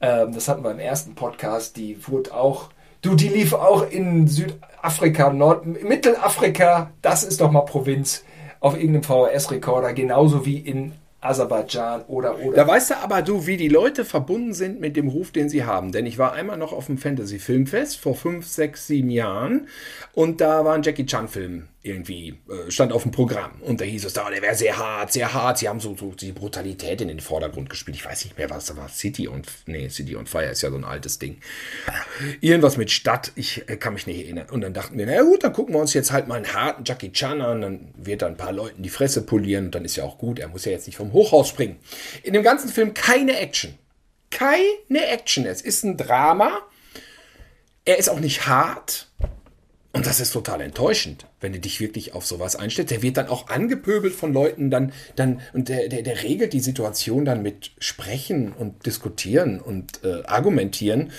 ähm, das hatten wir im ersten Podcast, die wurde auch, du, die lief auch in Südafrika, Nord, Mittelafrika, das ist doch mal Provinz, auf irgendeinem VHS-Rekorder, genauso wie in Aserbaidschan oder oder.
Da weißt du aber du, wie die Leute verbunden sind mit dem Ruf, den sie haben. Denn ich war einmal noch auf dem Fantasy Filmfest vor fünf, sechs, sieben Jahren und da war ein Jackie Chan Film irgendwie äh, stand auf dem Programm und da hieß es, da, der wäre sehr hart, sehr hart. Sie haben so, so die Brutalität in den Vordergrund gespielt. Ich weiß nicht mehr, was da war. City und nee, City on Fire ist ja so ein altes Ding. Irgendwas mit Stadt, ich äh, kann mich nicht erinnern. Und dann dachten wir, na gut, dann gucken wir uns jetzt halt mal einen harten Jackie Chan an. Dann wird da ein paar Leuten die Fresse polieren und dann ist ja auch gut. Er muss ja jetzt nicht vom Hochhaus springen. In dem ganzen Film keine Action. Keine Action. Es ist ein Drama. Er ist auch nicht hart. Und das ist total enttäuschend, wenn du dich wirklich auf sowas einstellst. Der wird dann auch angepöbelt von Leuten, dann, dann, und der, der, der regelt die Situation dann mit Sprechen und Diskutieren und äh, Argumentieren.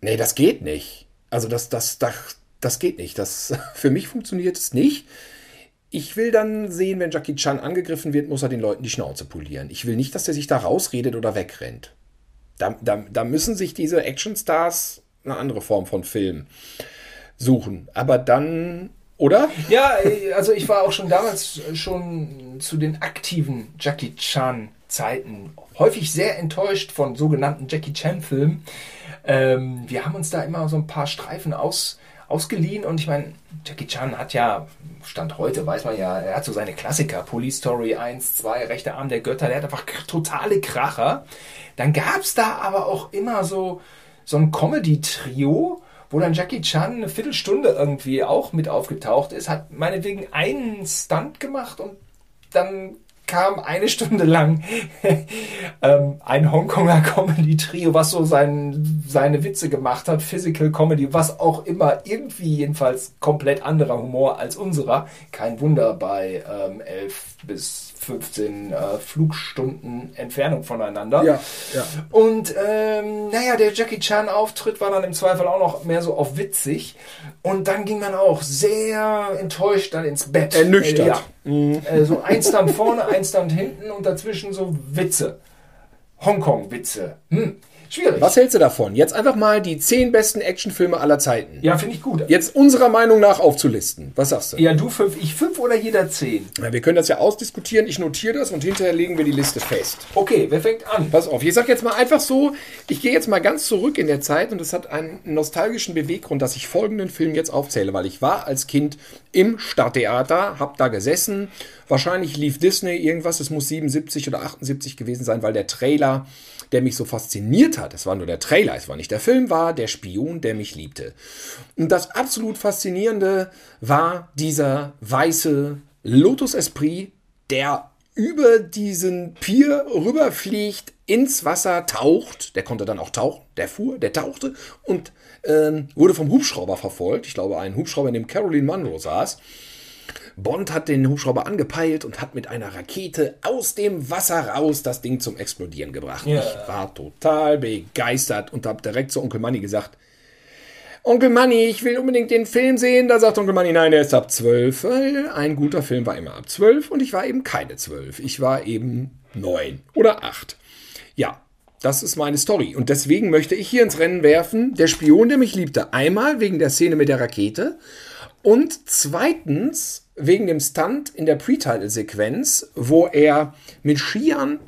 Nee, das geht nicht. Also das, das, das, das geht nicht. Das, für mich funktioniert es nicht. Ich will dann sehen, wenn Jackie Chan angegriffen wird, muss er den Leuten die Schnauze polieren. Ich will nicht, dass er sich da rausredet oder wegrennt. Da, da, da müssen sich diese Actionstars eine andere Form von Film suchen. Aber dann, oder?
Ja, also ich war auch schon damals schon zu den aktiven Jackie Chan Zeiten häufig sehr enttäuscht von sogenannten Jackie Chan Filmen. Ähm, wir haben uns da immer so ein paar Streifen aus, ausgeliehen und ich meine, Jackie Chan hat ja, Stand heute weiß man ja, er hat so seine Klassiker, Police Story 1, 2, Rechter Arm der Götter, der hat einfach totale Kracher. Dann gab es da aber auch immer so, so ein Comedy-Trio, wo dann Jackie Chan eine Viertelstunde irgendwie auch mit aufgetaucht ist, hat meinetwegen einen Stunt gemacht und dann kam eine Stunde lang ähm, ein Hongkonger Comedy-Trio, was so sein, seine Witze gemacht hat, Physical Comedy, was auch immer, irgendwie jedenfalls komplett anderer Humor als unserer. Kein Wunder bei ähm, 11 bis 15 äh, Flugstunden Entfernung voneinander.
Ja, ja.
Und ähm, naja, der Jackie Chan-Auftritt war dann im Zweifel auch noch mehr so auf witzig. Und dann ging man auch sehr enttäuscht dann ins Bett.
Ernüchtert.
Äh, ja. Mhm. Äh, so ein Stand vorne, ein Stand hinten und dazwischen so Witze. Hongkong-Witze. Hm. Schwierig.
Was hältst du davon? Jetzt einfach mal die zehn besten Actionfilme aller Zeiten.
Ja, finde ich gut.
Jetzt unserer Meinung nach aufzulisten. Was sagst du?
Ja, du fünf, ich fünf oder jeder zehn?
Ja, wir können das ja ausdiskutieren. Ich notiere das und hinterher legen wir die Liste fest.
Okay, wer fängt an?
Pass auf, ich sag jetzt mal einfach so, ich gehe jetzt mal ganz zurück in der Zeit und es hat einen nostalgischen Beweggrund, dass ich folgenden Film jetzt aufzähle, weil ich war als Kind im Stadttheater, hab da gesessen. Wahrscheinlich lief Disney irgendwas, es muss 77 oder 78 gewesen sein, weil der Trailer der mich so fasziniert hat, es war nur der Trailer, es war nicht der Film, war der Spion, der mich liebte. Und das absolut Faszinierende war dieser weiße Lotus Esprit, der über diesen Pier rüberfliegt, ins Wasser taucht. Der konnte dann auch tauchen. Der fuhr, der tauchte und ähm, wurde vom Hubschrauber verfolgt. Ich glaube, ein Hubschrauber, in dem Caroline Monroe saß. Bond hat den Hubschrauber angepeilt und hat mit einer Rakete aus dem Wasser raus das Ding zum Explodieren gebracht.
Ja.
Ich war total begeistert und habe direkt zu Onkel Manny gesagt, Onkel Manny, ich will unbedingt den Film sehen. Da sagt Onkel Manny, nein, der ist ab 12. Weil ein guter Film war immer ab 12 und ich war eben keine 12. Ich war eben 9 oder 8. Ja, das ist meine Story. Und deswegen möchte ich hier ins Rennen werfen, der Spion, der mich liebte. Einmal wegen der Szene mit der Rakete und zweitens wegen dem Stunt in der Pre-Title-Sequenz, wo er mit Skiern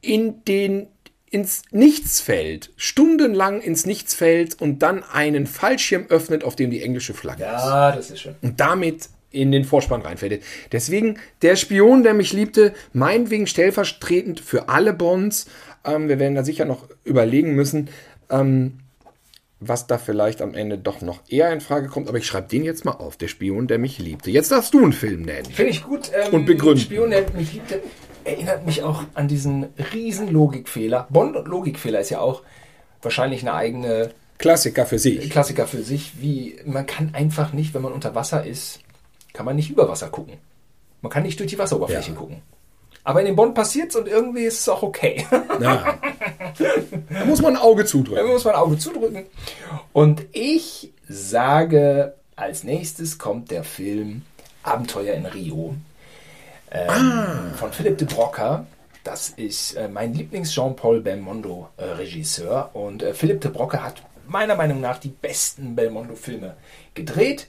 in den ins Nichts fällt, stundenlang ins Nichts fällt und dann einen Fallschirm öffnet, auf dem die englische Flagge ist.
Ja, das ist schön.
Und damit in den Vorspann reinfällt. Deswegen der Spion, der mich liebte, meinetwegen stellvertretend für alle Bonds. Ähm, wir werden da sicher noch überlegen müssen, ähm, was da vielleicht am Ende doch noch eher in Frage kommt. Aber ich schreibe den jetzt mal auf, der Spion, der mich liebte. Jetzt darfst du einen Film nennen.
Finde ich gut. Ähm,
Und begründen.
Spion, der mich liebte, erinnert mich auch an diesen riesen Logikfehler. Bond und Logikfehler ist ja auch wahrscheinlich eine eigene
Klassiker für sich.
Klassiker für sich. Wie man kann einfach nicht, wenn man unter Wasser ist, kann man nicht über Wasser gucken. Man kann nicht durch die Wasseroberfläche
Ja.
gucken. Aber in dem Bond passiert's und irgendwie ist es auch okay.
Ja. da muss man ein Auge
Da
zudrücken.
muss man ein Auge zudrücken. Und ich sage, als nächstes kommt der Film Abenteuer in Rio ähm, von Philipp de Broca. Das ist äh, mein Lieblings-Jean-Paul Belmondo-Regisseur. Und äh, Philipp de Broca hat meiner Meinung nach die besten Belmondo-Filme gedreht.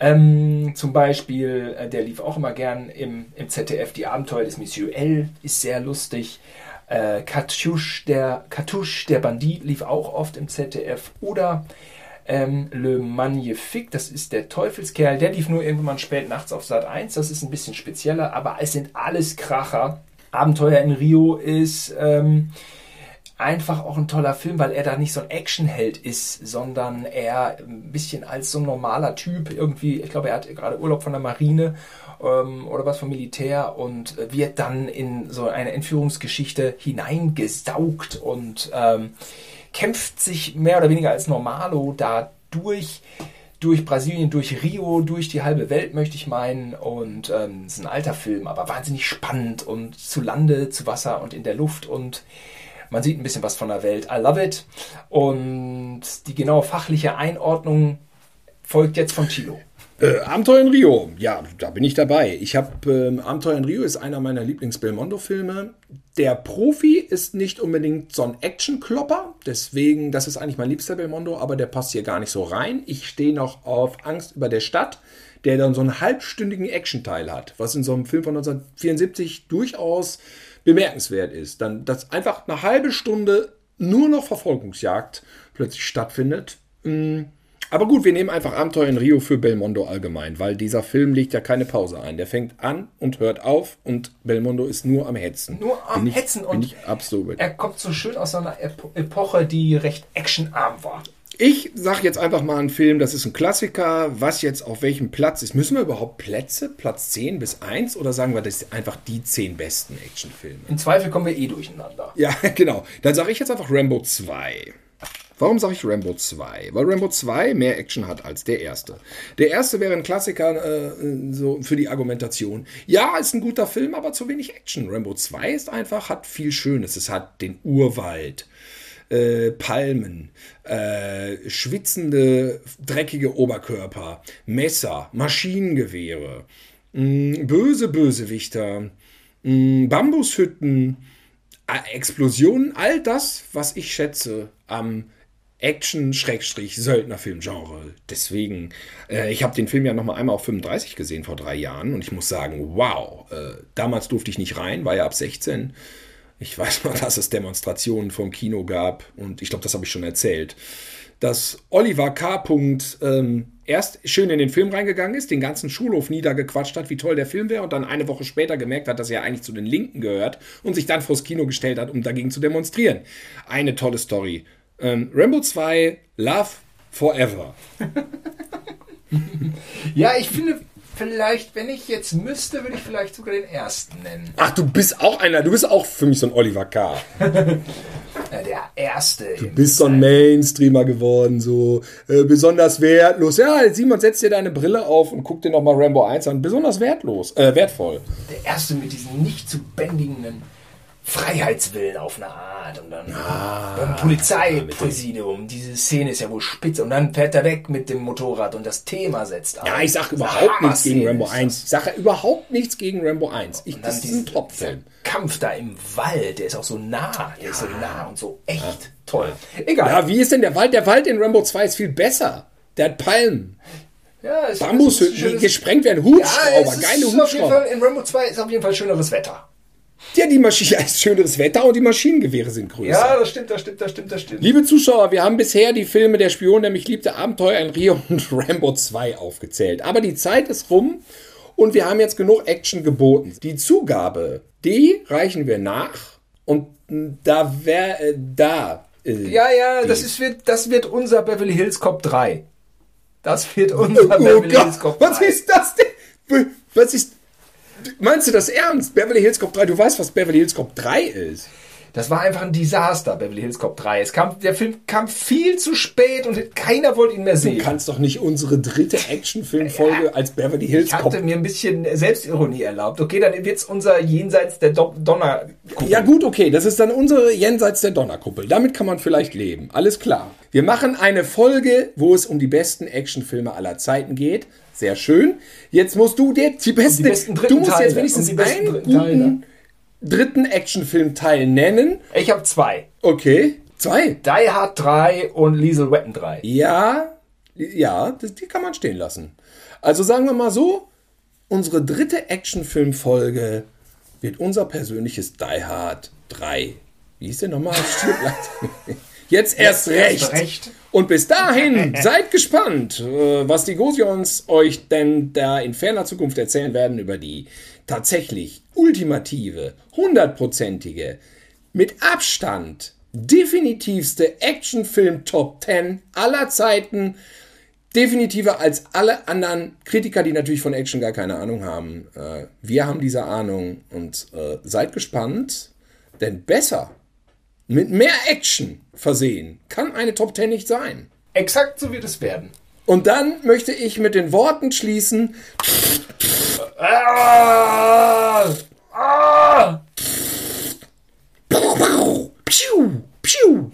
Ähm, zum Beispiel, äh, der lief auch immer gern im, im ZDF, Die Abenteuer des Monsieur L. ist sehr lustig. Äh, Cartouche, der, Cartouche, der Bandit, lief auch oft im ZDF. Oder ähm, Le Magnifique, das ist der Teufelskerl, der lief nur irgendwann spät nachts auf Sat 1. Das ist ein bisschen spezieller, aber es sind alles Kracher. Abenteuer in Rio ist ähm, einfach auch ein toller Film, weil er da nicht so ein Actionheld ist, sondern er ein bisschen als so ein normaler Typ irgendwie, ich glaube, er hat gerade Urlaub von der Marine ähm, oder was vom Militär und wird dann in so eine Entführungsgeschichte hineingesaugt und ähm, kämpft sich mehr oder weniger als Normalo da durch durch Brasilien, durch Rio, durch die halbe Welt, möchte ich meinen. Und ähm, es ist ein alter Film, aber wahnsinnig spannend und zu Lande, zu Wasser und in der Luft und man sieht ein bisschen was von der Welt. I love it. Und die genaue fachliche Einordnung folgt jetzt von Chilo.
Äh, Abenteuer in Rio, ja, da bin ich dabei. Ich habe ähm, Abenteuer in Rio ist einer meiner Lieblings-Belmondo-Filme. Der Profi ist nicht unbedingt so ein Action-Klopper, deswegen, das ist eigentlich mein liebster Belmondo, aber der passt hier gar nicht so rein. Ich stehe noch auf Angst über der Stadt, der dann so einen halbstündigen Action-Teil hat, was in so einem Film von 1974 durchaus bemerkenswert ist. Dann, dass einfach eine halbe Stunde nur noch Verfolgungsjagd plötzlich stattfindet. Mm, aber gut, wir nehmen einfach Abenteuer in Rio für Belmondo allgemein, weil dieser Film legt ja keine Pause ein. Der fängt an und hört auf und Belmondo ist nur am Hetzen.
Nur am
bin ich,
Hetzen
bin
und
ich absolut.
er kommt so schön aus einer Epo Epoche, die recht actionarm war.
Ich sag jetzt einfach mal einen Film, das ist ein Klassiker, was jetzt auf welchem Platz ist. Müssen wir überhaupt Plätze, Platz 10 bis 1 oder sagen wir, das sind einfach die 10 besten Actionfilme?
Im Zweifel kommen wir eh durcheinander.
Ja, genau. Dann sage ich jetzt einfach Rambo 2. Warum sage ich Rambo 2? Weil Rambo 2 mehr Action hat als der erste. Der erste wäre ein Klassiker äh, so für die Argumentation. Ja, ist ein guter Film, aber zu wenig Action. Rambo 2 ist einfach, hat viel Schönes. Es hat den Urwald äh, Palmen, äh, schwitzende, dreckige Oberkörper, Messer, Maschinengewehre, mh, mm, böse Bösewichter, mh, mm, Bambushütten, äh, Explosionen, all das, was ich schätze am Action-Söldnerfilm-Genre. Deswegen, äh, ich habe den Film ja noch mal einmal auf 35 gesehen vor drei Jahren und ich muss sagen, wow, äh, damals durfte ich nicht rein, war ja ab 16. Ich weiß noch, dass es Demonstrationen vom Kino gab und ich glaube, das habe ich schon erzählt, dass Oliver K. Ähm, erst schön in den Film reingegangen ist, den ganzen Schulhof niedergequatscht hat, wie toll der Film wäre und dann eine Woche später gemerkt hat, dass er eigentlich zu den Linken gehört und sich dann vors Kino gestellt hat, um dagegen zu demonstrieren. Eine tolle Story. Ähm, Rambo 2, Love Forever.
ja, ich finde, vielleicht, wenn ich jetzt müsste, würde ich vielleicht sogar den ersten nennen.
Ach, du bist auch einer, du bist auch für mich so ein Oliver K.
der erste.
Du bist so ein Mainstreamer geworden, so äh, besonders wertlos. Ja, Simon, setz dir deine Brille auf und guck dir nochmal Rambo 1 an. Besonders wertlos, äh, wertvoll.
Der erste mit diesen nicht zu bändigenden Freiheitswillen auf eine Art und dann ah, beim Polizeipräsidium. Diese Szene ist ja wohl spitze und dann fährt er weg mit dem Motorrad und das Thema setzt
auf. Ja, ich sag überhaupt nichts gegen Rambo 1. Ich sage überhaupt nichts gegen Rambo 1. Ich, das ist ein Top-Film.
Kampf da im Wald, der ist auch so nah, der ja. ist so nah und so echt ja. toll.
Egal. Ja, wie ist denn der Wald? Der Wald in Rambo 2 ist viel besser. Der hat Palmen. Ja, Bambushütten, die gesprengt werden, Hubschrauber, ja, geile Hubschrauber.
Fall, in Rambo 2 ist auf jeden Fall schöneres Wetter.
Ja, die Maschine ist schöneres Wetter und die Maschinengewehre sind größer.
Ja, das stimmt, das stimmt, das stimmt, das stimmt.
Liebe Zuschauer, wir haben bisher die Filme Der Spion, der mich liebte, Abenteuer in Rio und Rambo 2 aufgezählt. Aber die Zeit ist rum und wir haben jetzt genug Action geboten. Die Zugabe, die reichen wir nach und da wäre äh, da.
Äh, ja, ja, das, ist, wird, das wird unser Beverly Hills Cop 3. Das wird unser oh, Beverly
Gott, Hills Cop 3. Was ist das denn? Was ist Meinst du das ernst? Beverly Hills Cop 3, du weißt, was Beverly Hills Cop 3 ist.
Das war einfach ein Desaster, Beverly Hills Cop 3. Es kam, der Film kam viel zu spät und keiner wollte ihn mehr sehen.
Du kannst doch nicht unsere dritte Actionfilmfolge ja, als Beverly Hills
Cop. Ich hatte mir ein bisschen Selbstironie erlaubt. Okay, dann wird's unser Jenseits der Do Donnerkuppel.
Ja gut, okay, das ist dann unsere Jenseits der Donnerkuppel. Damit kann man vielleicht leben. Alles klar. Wir machen eine Folge, wo es um die besten Actionfilme aller Zeiten geht. Sehr schön. Jetzt musst du dir die besten, die besten du musst jetzt wenigstens einen guten Teile. Dritten Actionfilm-Teil nennen.
Ich habe zwei.
Okay. Zwei?
Die Hard 3 und Liesel Wetten 3.
Ja, ja, das, die kann man stehen lassen. Also sagen wir mal so, unsere dritte Actionfilm-Folge wird unser persönliches Die Hard 3. Wie ist denn nochmal? Jetzt erst recht. erst recht. Und bis dahin, seid gespannt, äh, was die Gosions euch denn da in ferner Zukunft erzählen werden über die tatsächlich ultimative, hundertprozentige, mit Abstand definitivste Actionfilm Top 10 aller Zeiten. Definitiver als alle anderen Kritiker, die natürlich von Action gar keine Ahnung haben. Äh, wir haben diese Ahnung und äh, seid gespannt, denn besser mit mehr Action versehen kann eine Top 10 nicht sein.
Exakt so wird es werden.
Und dann möchte ich mit den Worten schließen. Ah! Ah! Piu, piu.